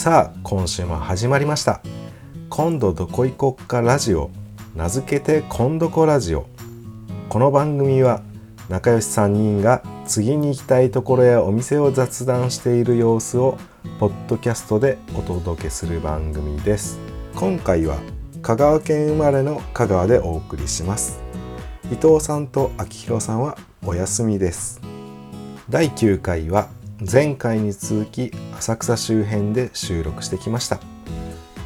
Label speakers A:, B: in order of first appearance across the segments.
A: さあ今週も始まりました。今度どこ行こっかラジオ。名付けて今度こラジオ。この番組は仲良し3人が次に行きたいところやお店を雑談している様子をポッドキャストでお届けする番組です。今回は香川県生まれの香川でお送りします。伊藤さんと秋広さんはお休みです。第9回は前回に続き浅草周辺で収録してきました。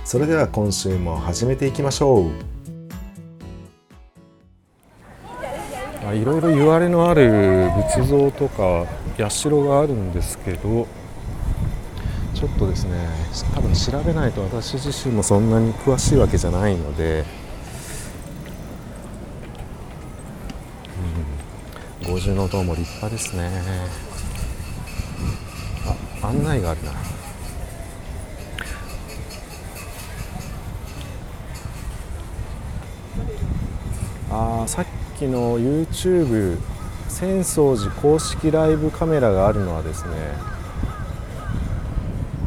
A: それでは今週も始めていきましょう。いろいろ言われのある仏像とか社があるんですけどちょっとですね多分調べないと私自身もそんなに詳しいわけじゃないので、うん、五重塔も立派ですね。案内があるな。あさっきの YouTube 浅草寺公式ライブカメラがあるのはですね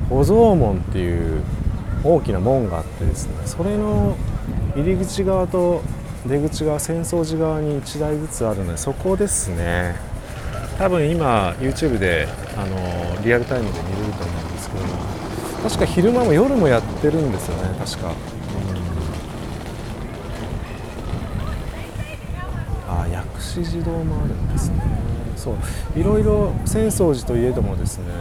A: お蔵門っていう大きな門があってですねそれの入り口側と出口側浅草寺側に1台ずつあるのでそこですね。多分今 YouTube であのリアルタイムで見れると思うんですけど。確か昼間も夜もやってるんですよね確か、うん、あ薬師寺堂もあるんですね。そう。いろいろ浅草寺といえどもですねいっ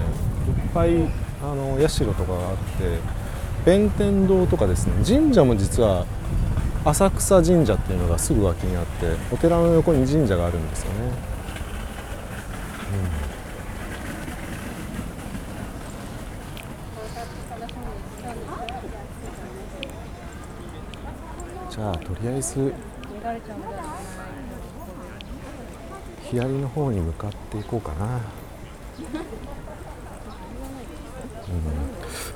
A: ぱいあの社とかがあって弁天堂とかですね神社も実は浅草神社っていうのがすぐ脇にあってお寺の横に神社があるんですよね、うん、じゃあとりあえず左の方に向かっていこうかな。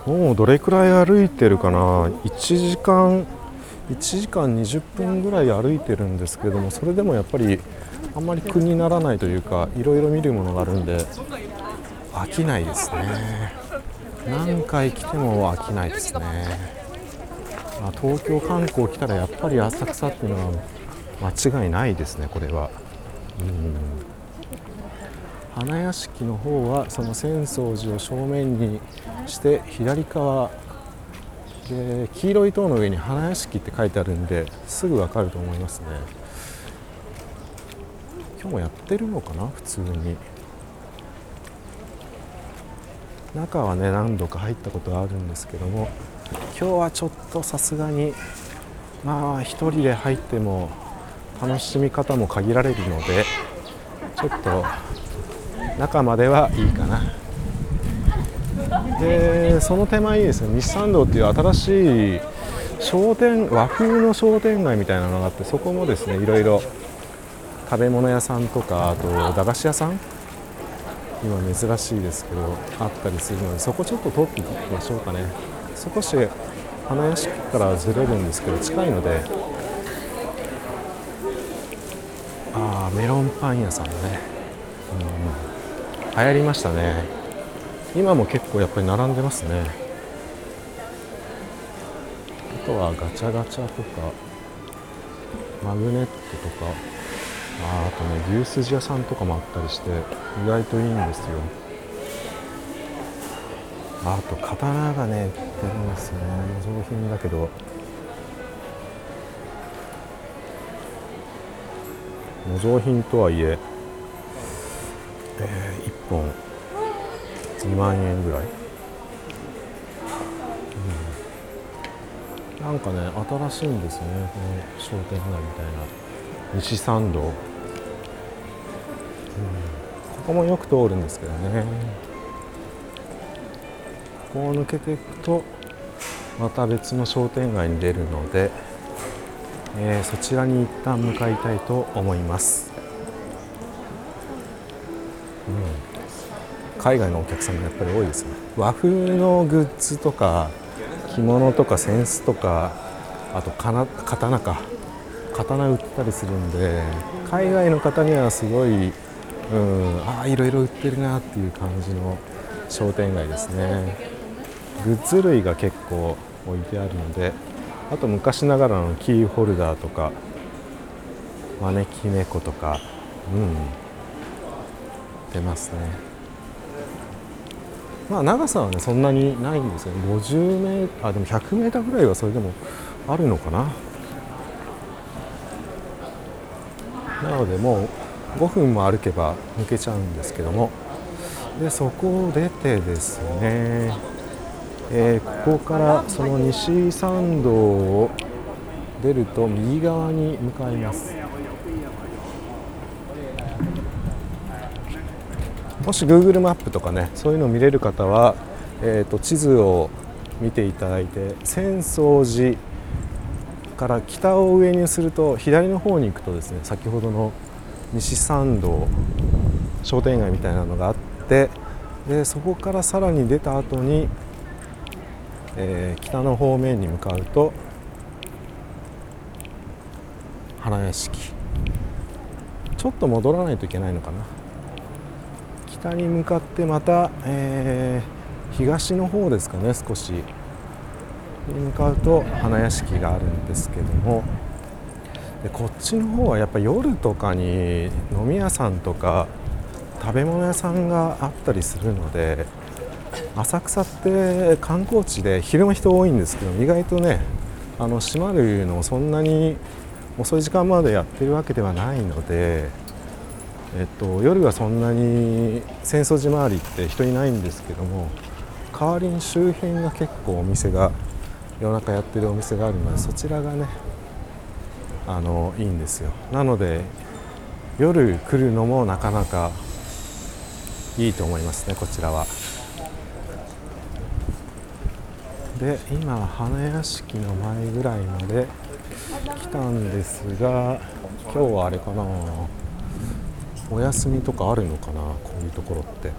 A: うん、もうどれくらい歩いてるかな。1時間1時間20分ぐらい歩いてるんですけどもそれでもやっぱりあんまり苦にならないというかいろいろ見るものがあるんで飽きないですね。何回来ても飽きないですね、あ、東京観光来たらやっぱり浅草っていうのは間違いないですねこれは。うん。花屋敷の方はその浅草寺を正面にして左側で黄色い塔の上に花屋敷って書いてあるんですぐ分かると思いますね。今日もやってるのかな普通に。中はね何度か入ったことがあるんですけども今日はちょっとさすがにまあ1人で入っても楽しみ方も限られるのでちょっと中まではいいかな。でその手前にですね。日産道っていう新しい商店和風の商店街みたいなのがあってそこもですねいろいろ食べ物屋さんとかあと駄菓子屋さん？今珍しいですけどあったりするのでそこちょっと通っていきましょうかね。少し花屋敷からずれるんですけど近いのでああメロンパン屋さんね、うん。流行りましたね。今も結構やっぱり並んでますね。あとはガチャガチャとかマグネットとかああとね牛すじ屋さんとかもあったりして意外といいんですよ。あと刀がね売ってるんですよね。上品だけど。模造品とはいええー、1本2万円ぐらい、うん、なんかね新しいんですよね。この商店街みたいな。西参道、うん、ここもよく通るんですけどね。ここを抜けていくとまた別の商店街に出るので、えー、そちらに一旦向かいたいと思います。うん。海外のお客さんがやっぱり多いですね。和風のグッズとか着物とか扇子とかあとかな刀か。刀売ったりするんで海外の方にはすごい、うん、ああいろいろ売ってるなっていう感じの商店街ですね、グッズ類が結構置いてあるのであと昔ながらのキーホルダーとか招き猫とかうん出ますね。まあ長さはねそんなにないんですよ。50メーあでも100メーターぐらいはそれでもあるのかな。なのでもう5分も歩けば抜けちゃうんですけども。でそこを出てですね、えー、ここからその西参道を出ると右側に向かいます。もし Google マップとかねそういうのを見れる方は、えーと、地図を見ていただいて浅草寺から北を上にすると左の方に行くとですね先ほどの西参道商店街みたいなのがあってでそこからさらに出た後に、えー、北の方面に向かうと花屋敷ちょっと戻らないといけないのかな。北に向かってまた、えー、東の方ですかね少し。に向かうと花屋敷があるんですけども。でこっちの方はやっぱ夜とかに飲み屋さんとか食べ物屋さんがあったりするので浅草って観光地で昼間人多いんですけど意外とねあの閉まるのそんなに遅い時間までやってるわけではないので、えっと、夜はそんなに浅草寺周りって人いないんですけども代わりに周辺が結構お店が夜中やってるお店があるのでそちらがねあのいいんですよ。なので夜来るのもなかなかいいと思いますねこちらは。で今花屋敷の前ぐらいまで来たんですが今日はあれかな。お休みとかあるのかなこういうところって。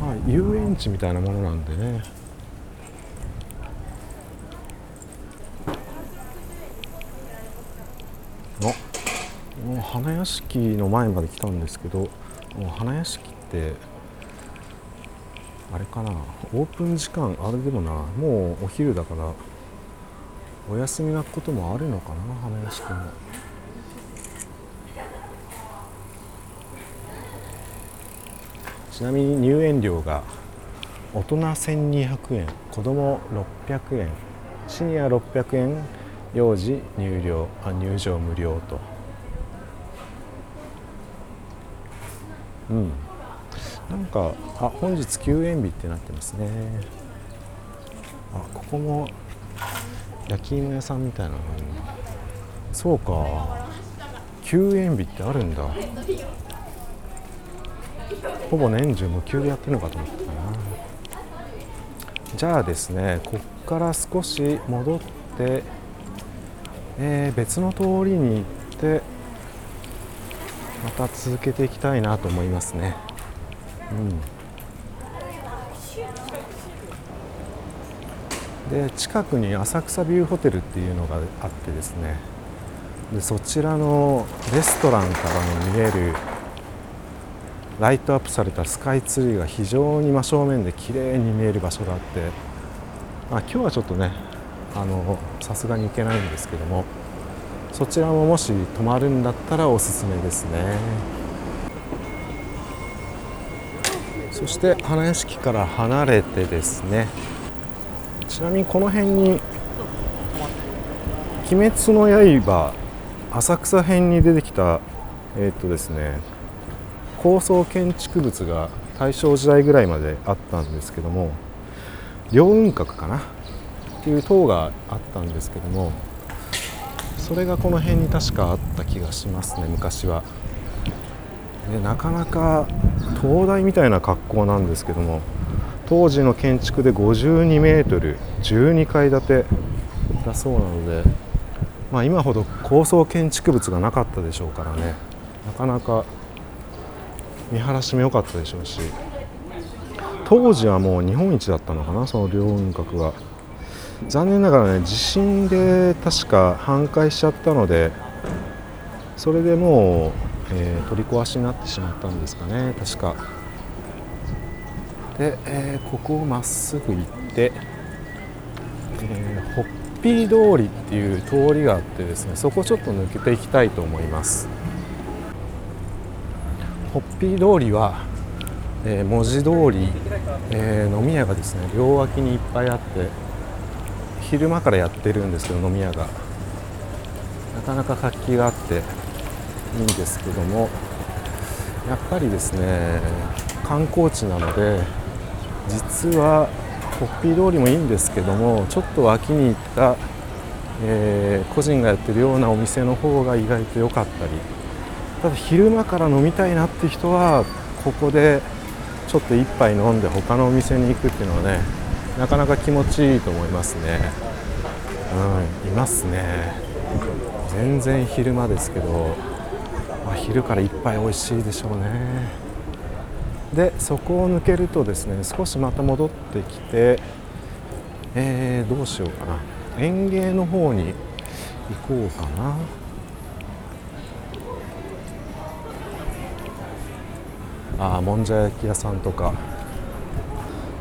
A: まあ遊園地みたいなものなんでね。もう花屋敷の前まで来たんですけどもう花屋敷ってあれかな。オープン時間あれでもなもうお昼だからお休みなこともあるのかな花屋敷も。ちなみに入園料が大人1200円子供600円シニア600円幼児入寮あ入場無料と。うん。なんかあ本日休園日ってなってますね。あここも焼き芋屋さんみたいなのがある。そうか。休園日ってあるんだ。ほぼ年中無休でやってるのかと思ったな。じゃあですねこっから少し戻って、えー、別の通りに行ってまた続けていきたいなと思いますね。うん、で近くに浅草ビューホテルっていうのがあってですね。でそちらのレストランからも見えるライトアップされたスカイツリーが非常に真正面で綺麗に見える場所があって、まあ、今日はちょっとねさすがに行けないんですけどもそちらももし泊まるんだったらおすすめですね。そして花屋敷から離れてですね。ちなみにこの辺に「鬼滅の刃」浅草編に出てきたえー、っとですね高層建築物が大正時代ぐらいまであったんですけども凌雲閣かな？っていう塔があったんですけどもそれがこの辺に確かあった気がしますね昔は。でなかなか灯台みたいな格好なんですけども当時の建築で52メートル12階建てだそうなので、まあ、今ほど高層建築物がなかったでしょうからねなかなか見晴らしも良かったでしょうし当時はもう日本一だったのかなその凌雲閣が。残念ながらね地震で確か半壊しちゃったのでそれでもう、えー、取り壊しになってしまったんですかね。確か。で、えー、ここをまっすぐ行って、えー、ホッピー通りっていう通りがあってですねそこちょっと抜けていきたいと思います。ホッピー通りは、えー、文字通り、えー、飲み屋がですね両脇にいっぱいあって昼間からやってるんですけど飲み屋が。なかなか活気があって。いいんですけどもやっぱりですね観光地なので実はホッピー通りもいいんですけどもちょっと脇に行った、えー、個人がやってるようなお店の方が意外と良かったりただ昼間から飲みたいなって人はここでちょっと一杯飲んで他のお店に行くっていうのはねなかなか気持ちいいと思いますね。うんいますね。全然昼間ですけど、あ、昼から一杯美味しいでしょうね。でそこを抜けるとですね少しまた戻ってきてえー、どうしようかな。園芸の方に行こうかな。あもんじゃ焼き屋さんとか。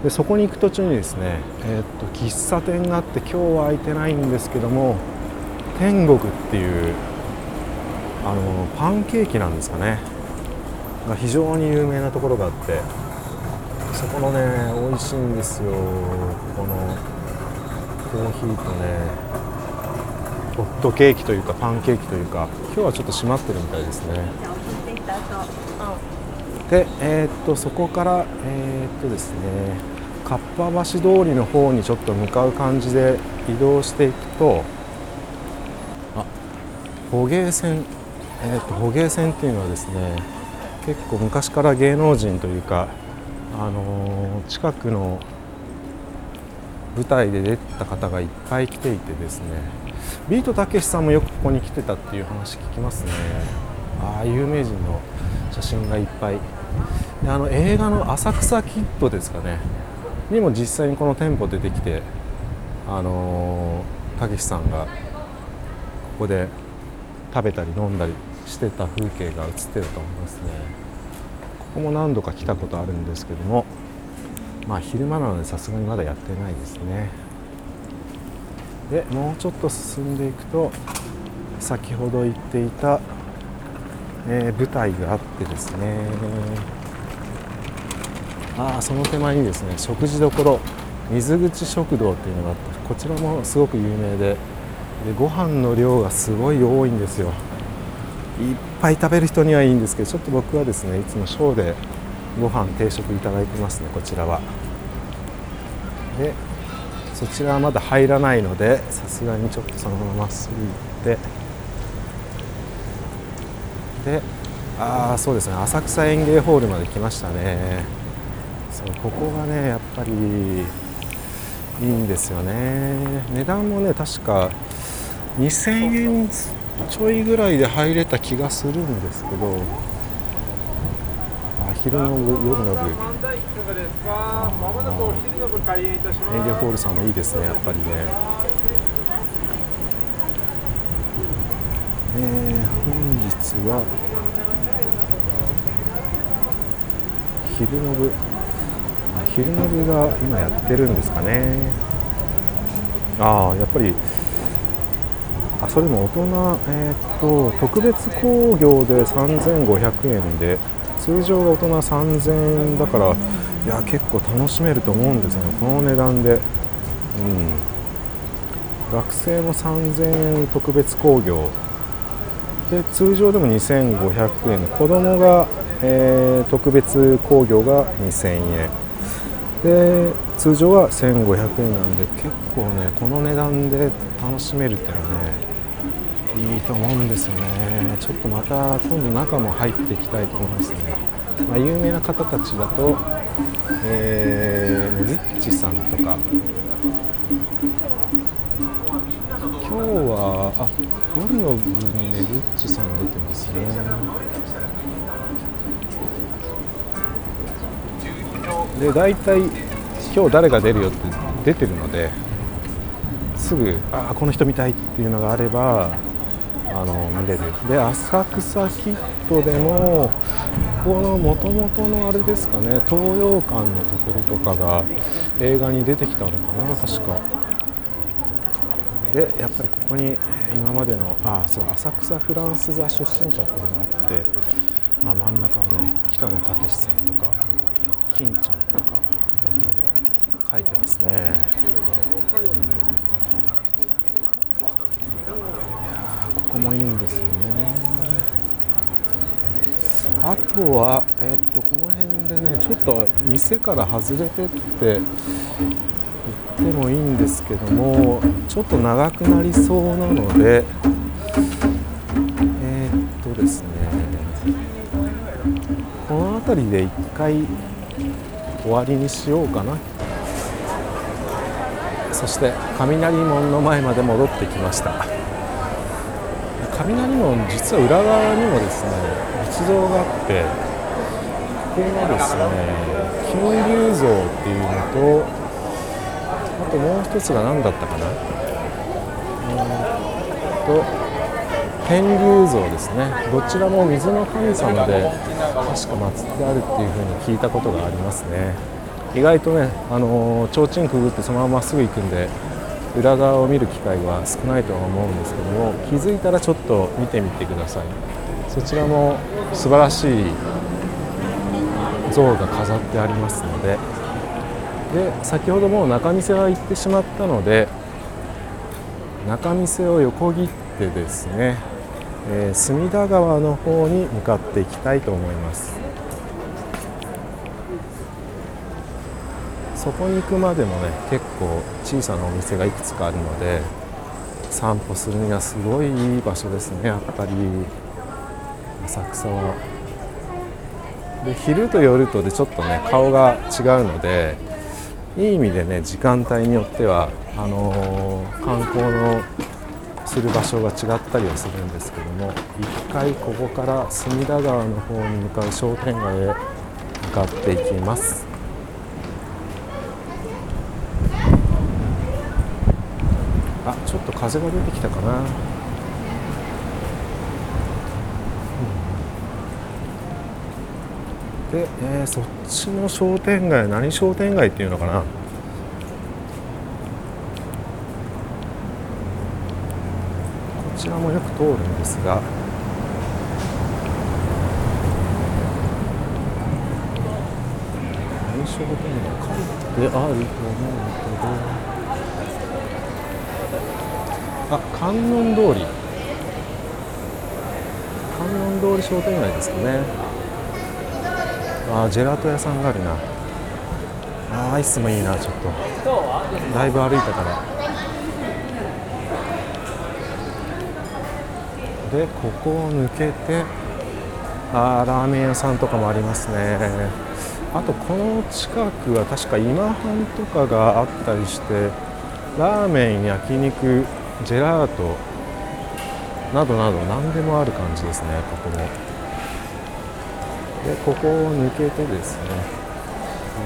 A: でそこに行く途中にですね、えー、っと喫茶店があって今日は空いてないんですけども天国っていうあのパンケーキなんですかね。が非常に有名なところがあってそこのね美味しいんですよ。このコーヒーとねホットケーキというかパンケーキというか今日はちょっと閉まってるみたいですね。で、えー、っとそこから、えー、っとですねかっぱ橋通りの方にちょっと向かう感じで移動していくとあ捕鯨船、えー、っと捕鯨船っていうのはですね結構昔から芸能人というか、あの近くの舞台で出た方がいっぱい来ていてですねビートたけしさんもよくここに来てたっていう話聞きますね。ああ有名人の写真がいっぱい。であの映画の「浅草キッド」ですかねにも実際にこの店舗出てきてあのたけしさんがここで食べたり飲んだりしてた風景が映ってると思いますね。ここも何度か来たことあるんですけどもまあ昼間なのでさすがにまだやってないですね。でもうちょっと進んでいくと先ほど言っていたえー、舞台があってですね。ああその手前にですね食事どころ水口食堂っていうのがあってこちらもすごく有名ででご飯の量がすごい多いんですよ。いっぱい食べる人にはいいんですけどちょっと僕はですねいつもショーでご飯定食いただいてますねこちらは。でそちらはまだ入らないのでさすがにちょっとそのまままっすぐ行ってでああそうですね浅草園芸ホールまで来ましたね。そうここがねやっぱりいいんですよね。値段もね確か2000円ちょいぐらいで入れた気がするんですけど。あ昼の部。夜の部園芸ホールさんもいいですねやっぱりね。えー、本日は。昼の部。昼の部が今やってるんですかね。ああやっぱりあそれも大人、えー、っと特別興行で3500円で通常が大人3000円だからいや結構楽しめると思うんですよね。この値段で、うん、学生も3000円特別興行。で通常でも2500円。子供がえー、特別工業が2000円。で通常は1500円なんで結構ねこの値段で楽しめるっていうのはねいいと思うんですよね。ちょっとまた今度中も入っていきたいと思いますね、まあ、有名な方たちだと、えー、ねずっちさんとか。今日はあ夜の部にねずっちさん出てますね。で大体今日誰が出るよって出てるのですぐあこの人見たいっていうのがあればあの見れる。で浅草キッドでもこのもともとのあれですかね東洋館のところとかが映画に出てきたのかな確か。でやっぱりここに今までのあそう浅草フランス座出身者っていうのがあって、まあ、真ん中はね北野武さんとか金ちゃんとか書いてますね、うん、いやここもいいんですよね。あとは、え、っとこの辺でねちょっと店から外れてって行ってもいいんですけどもちょっと長くなりそうなのでえー、っとですねこの辺りで一回終わりにしようかな。そして雷門の前まで戻ってきました。雷門実は裏側にもですね仏像があってここがですね金龍像っていうのとあともう一つが何だったかな？うんと天竜像ですね。どちらも水の神様で確か祀ってあるっていうふうに聞いたことがありますね。意外とねあの提灯くぐってそのまままっすぐ行くんで裏側を見る機会は少ないとは思うんですけども気づいたらちょっと見てみてください。そちらも素晴らしい像が飾ってありますので。で先ほどもう仲見世は行ってしまったので仲見世を横切ってですね、えー、隅田川の方に向かっていきたいと思います。そこに行くまでもね結構小さなお店がいくつかあるので散歩するにはすごいいい場所ですねやっぱり浅草はで昼と夜とでちょっとね顔が違うのでいい意味でね時間帯によってはあのー、観光のする場所が違ったりはするんですけども一回ここから隅田川の方に向かう商店街へ向かっていきます。あちょっと風が出てきたかな。で、えー、そっちの商店街何商店街っていうのかな。こちらもよく通るんですが。何商店街書いてあると思うけど。あ観音通り。観音通り商店街ですかね。あジェラート屋さんがあるな。あアイスもいいなちょっと。だいぶ歩いたから。でここを抜けてあラーメン屋さんとかもありますね。あとこの近くは確か今半とかがあったりしてラーメン焼肉ジェラートなどなど何でもある感じですねここも。でここを抜けてですね、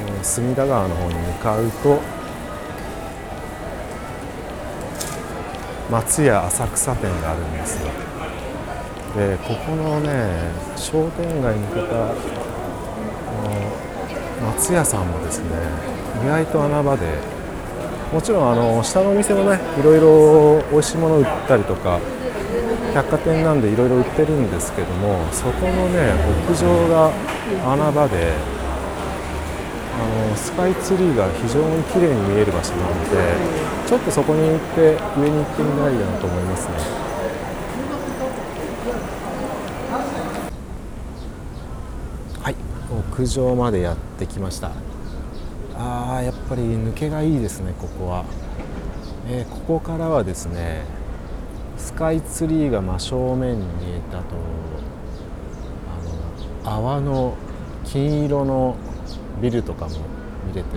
A: えー、隅田川の方に向かうと松屋浅草店があるんですよでここのね商店街に来た松屋さんもですね意外と穴場でもちろんあの下のお店もねいろいろ美味しいもの売ったりとか百貨店なんでいろいろ売ってるんですけどもそこのね屋上が穴場であのスカイツリーが非常に綺麗に見える場所なのでちょっとそこに行って上に行ってみたいなと思いますね。はい屋上までやってきましたあやっぱり抜けがいいですねここは、えー、ここからはですねスカイツリーが真正面に見えたとあの泡の金色のビルとかも見れて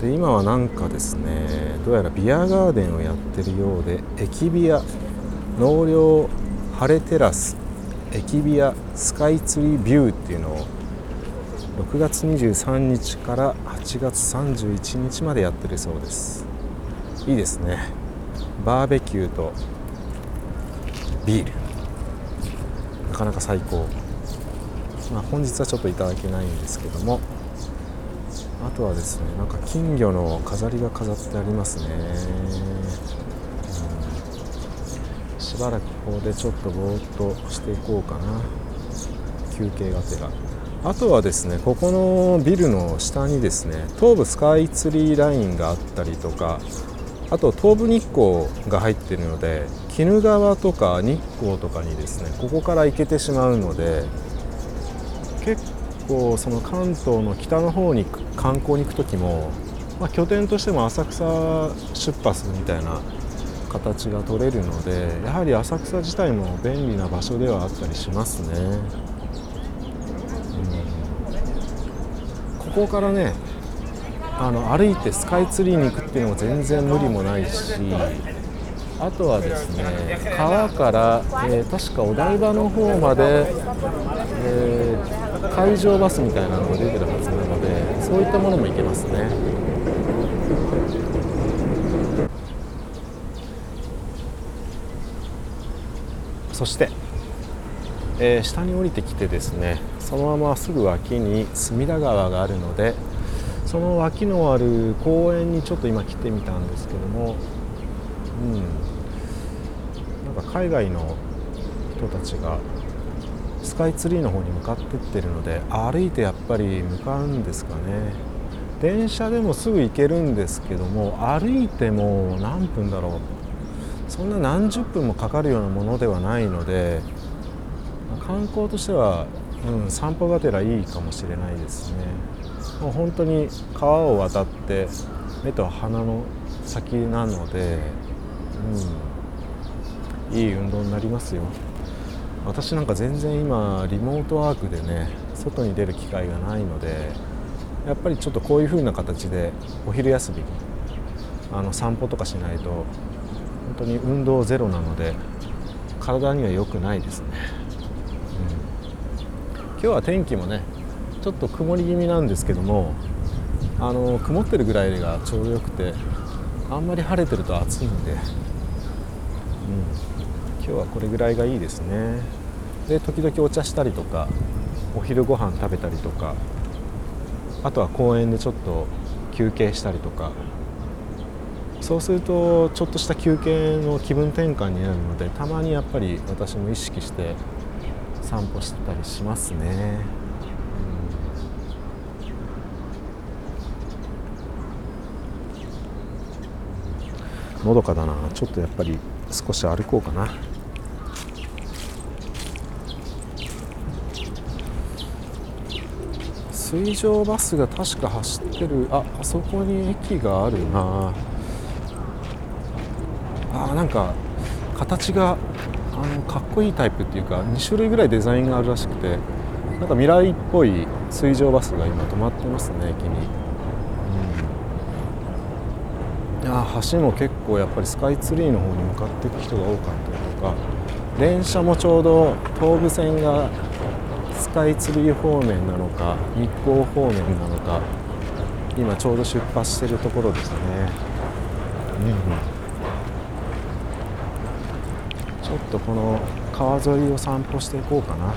A: で今はなんかですねどうやらビアガーデンをやってるようで駅ビア納涼晴れテラス駅ビアスカイツリービューっていうのを6月23日から8月31日までやってるそうです。いいですね。バーベキューとビール。なかなか最高、まあ、本日はちょっといただけないんですけども。あとはですねなんか金魚の飾りが飾ってありますね、うん、しばらくここでちょっとぼーっとしていこうかな。休憩がてら。あとはですねここのビルの下にですね東武スカイツリーラインがあったりとかあと東武日光が入っているので鬼怒川とか日光とかにですねここから行けてしまうので結構その関東の北の方に観光に行く時も、まあ、拠点としても浅草出発みたいな形が取れるのでやはり浅草自体も便利な場所ではあったりしますね。ここからねあの歩いてスカイツリーに行くっていうのも全然無理もないしあとはですね川から、えー、確かお台場の方まで、えー、海上バスみたいなのが出てるはずなのでそういったものも行けますね。そして、えー、下に降りてきてですねそのまますぐ脇に隅田川があるのでその脇のある公園にちょっと今来てみたんですけどもうん。なんか海外の人たちがスカイツリーの方に向かってってるので歩いてやっぱり向かうんですかね。電車でもすぐ行けるんですけども歩いても何分だろう。そんな何十分もかかるようなものではないので観光としてはうん、散歩がてらいいかもしれないですねもう本当に川を渡って目と鼻の先なので、うん、いい運動になりますよ私なんか全然今リモートワークでね外に出る機会がないのでやっぱりちょっとこういう風な形でお昼休みにあの散歩とかしないと本当に運動ゼロなので体には良くないですね。今日は天気もねちょっと曇り気味なんですけどもあの曇ってるぐらいがちょうどよくてあんまり晴れてると暑いんで、うん、今日はこれぐらいがいいですね。で時々お茶したりとかお昼ご飯食べたりとかあとは公園でちょっと休憩したりとかそうするとちょっとした休憩の気分転換になるのでたまにやっぱり私も意識して散歩したりしますね。うん。のどかだな。ちょっとやっぱり少し歩こうかな。水上バスが確か走ってる。ああそこに駅があるな。あなんか形があのかっこいいタイプっていうか2種類ぐらいデザインがあるらしくてなんか未来っぽい水上バスが今止まってますね駅に、うん、いや橋も結構やっぱりスカイツリーの方に向かっていく人が多かったりとか電車もちょうど東武線がスカイツリー方面なのか日光方面なのか今ちょうど出発してるところですね、うんちょっとこの川沿いを散歩していこうかな。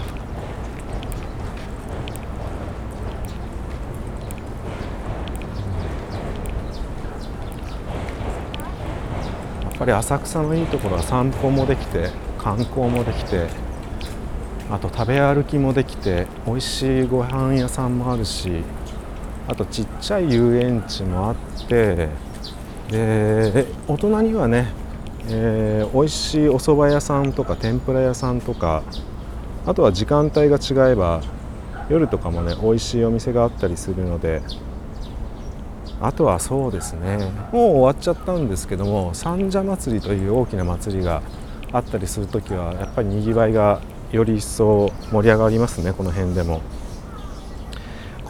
A: やっぱり浅草のいいところは散歩もできて観光もできてあと食べ歩きもできて美味しいご飯屋さんもあるしあとちっちゃい遊園地もあってで大人にはねえー、美味しいお蕎麦屋さんとか天ぷら屋さんとかあとは時間帯が違えば夜とかもね美味しいお店があったりするのであとはそうですねもう終わっちゃったんですけども三社祭りという大きな祭りがあったりする時はやっぱりにぎわいがより一層盛り上がりますねこの辺でも。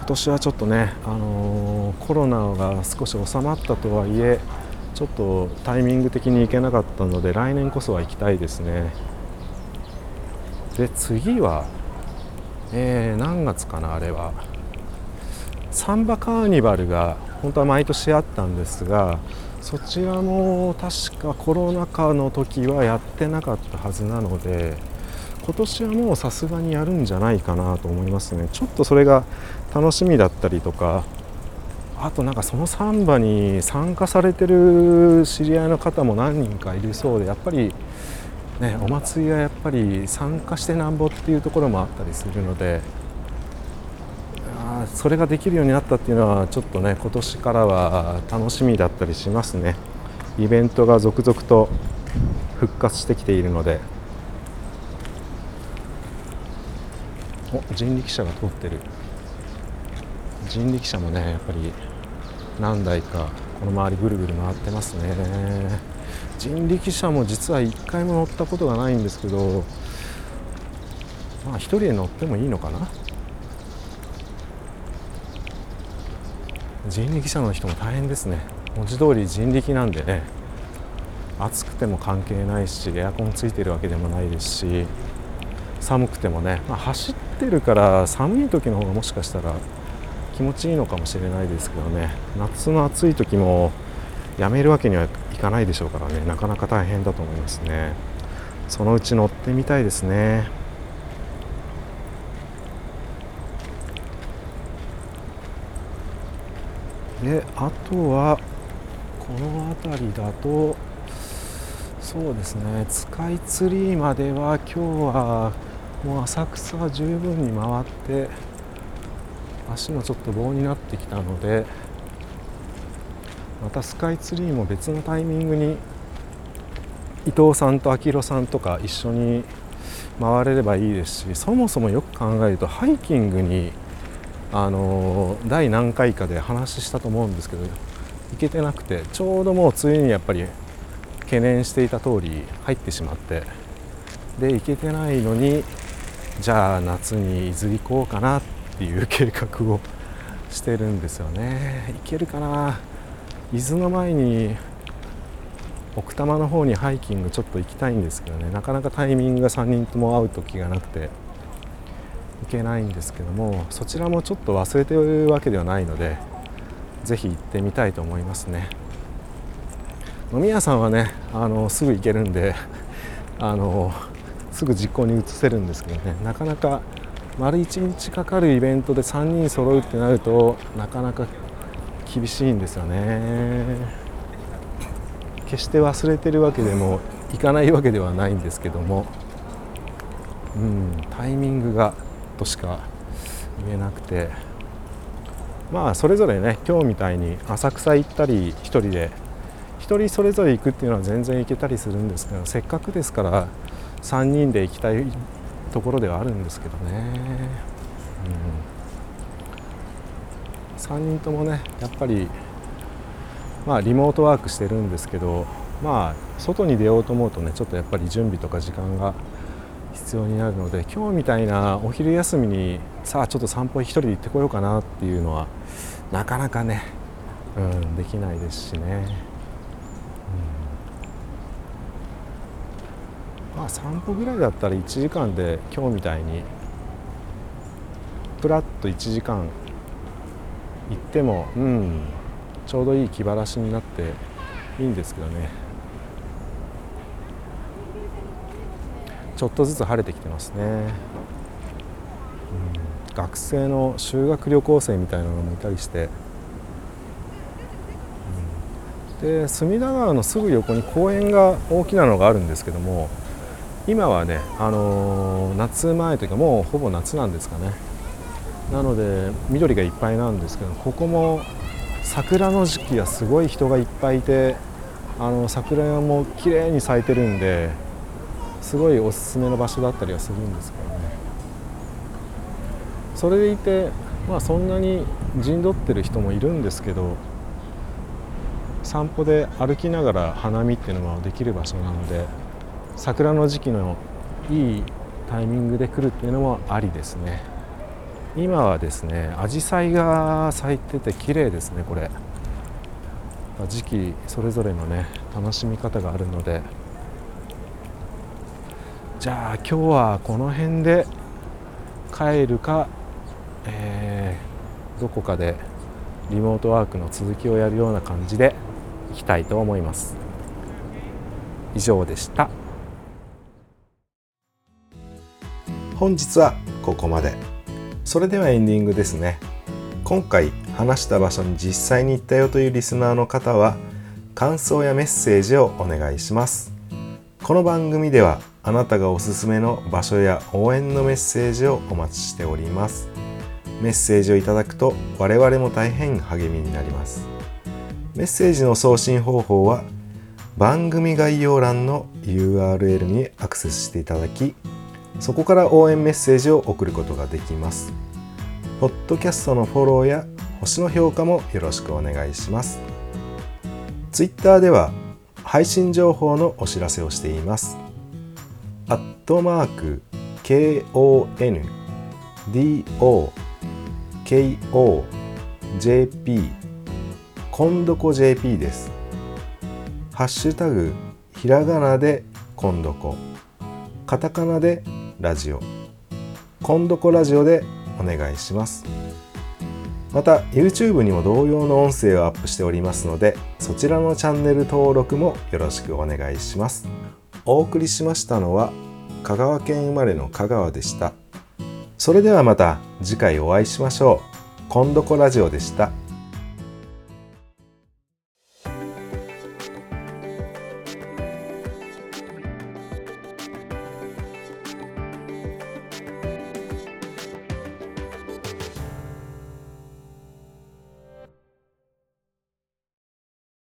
A: 今年はちょっとね、あのー、コロナが少し収まったとはいえちょっとタイミング的に行けなかったので来年こそは行きたいですね。で次は、えー、何月かなあれは。サンバカーニバルが本当は毎年あったんですがそちらも確かコロナ禍の時はやってなかったはずなので今年はもうさすがにやるんじゃないかなと思いますね。ちょっとそれが楽しみだったりとかあとなんかそのサンバに参加されてる知り合いの方も何人かいるそうでやっぱりねお祭りはやっぱり参加してなんぼっていうところもあったりするのであそれができるようになったっていうのはちょっとね今年からは楽しみだったりしますね。イベントが続々と復活してきているので。お人力車が通ってる。人力車もねやっぱり何台かこの周りぐるぐる回ってますね。人力車も実は1回も乗ったことがないんですけどまあ1人で乗ってもいいのかな？人力車の人も大変ですね。文字通り人力なんでね。暑くても関係ないしエアコンついてるわけでもないですし寒くてもね、まあ、走ってるから寒い時の方がもしかしたら気持ちいいのかもしれないですけどね。夏の暑い時もやめるわけにはいかないでしょうからね。なかなか大変だと思いますね。そのうち乗ってみたいですね。であとはこの辺りだとそうですね。スカイツリーまでは今日はもう浅草は十分に回って足もちょっと棒になってきたのでまたスカイツリーも別のタイミングに伊藤さんと明宏さんとか一緒に回れればいいですしそもそもよく考えるとハイキングにあの第何回かで話したと思うんですけど行けてなくてちょうどもうついにやっぱり懸念していた通り入ってしまってで行けてないのにじゃあ夏に伊豆行こうかなってていう計画をしてるんですよね。行けるかな？伊豆の前に奥多摩の方にハイキングちょっと行きたいんですけどね。なかなかタイミングが3人とも会う時がなくて行けないんですけどもそちらもちょっと忘れてるわけではないのでぜひ行ってみたいと思いますね。飲み屋さんはねあのすぐ行けるんであのすぐ実行に移せるんですけどね。なかなか丸1日かかるイベントで3人揃うってなるとなかなか厳しいんですよね。決して忘れてるわけでもいかないわけではないんですけども、うん、タイミングがとしか言えなくて。まあそれぞれね今日みたいに浅草行ったり1人で1人それぞれ行くっていうのは全然行けたりするんですけどせっかくですから3人で行きたいところではあるんですけどね。うん3人ともねやっぱりまあリモートワークしてるんですけどまあ外に出ようと思うとねちょっとやっぱり準備とか時間が必要になるので今日みたいなお昼休みにさあちょっと散歩一人で行ってこようかなっていうのはなかなかね、うん、できないですしね、まあ散歩ぐらいだったら1時間で今日みたいにプラッと1時間行ってもうんちょうどいい気晴らしになっていいんですけどね。ちょっとずつ晴れてきてますね、うん、学生の修学旅行生みたいなのもいたりして、うん、で隅田川のすぐ横に公園が大きなのがあるんですけども今はね、あのー、夏前というかもうほぼ夏なんですかね。なので緑がいっぱいなんですけどここも桜の時期はすごい人がいっぱいいてあの桜も綺麗に咲いてるんですごいおすすめの場所だったりはするんですけどね。それでいてまあそんなに陣取ってる人もいるんですけど散歩で歩きながら花見っていうのもできる場所なので桜の時期のいいタイミングで来るっていうのもありですね。今はですね紫陽花が咲いてて綺麗ですねこれ。時期それぞれのね楽しみ方があるので。じゃあ今日はこの辺で帰るか、えー、どこかでリモートワークの続きをやるような感じでいきたいと思います。以上でした。本日はここまで。それではエンディングですね。今回話した場所に実際に行ったよというリスナーの方は感想やメッセージをお願いします。この番組ではあなたがおすすめの場所や応援のメッセージをお待ちしております。メッセージをいただくと我々も大変励みになります。メッセージの送信方法は番組概要欄の URL にアクセスしていただきそこから応援メッセージを送ることができます。ポッドキャストのフォローや星の評価もよろしくお願いします。Twitter では配信情報のお知らせをしています。アットマーク KONDOKOJP こんどこ JP です。ハッシュタグひらがなでこんどこカタカナでラジオ。こんどこラジオでお願いします。また YouTube にも同様の音声をアップしておりますのでそちらのチャンネル登録もよろしくお願いします。お送りしましたのは香川県生まれの香川でした。それではまた次回お会いしましょう。今度こラジオでした。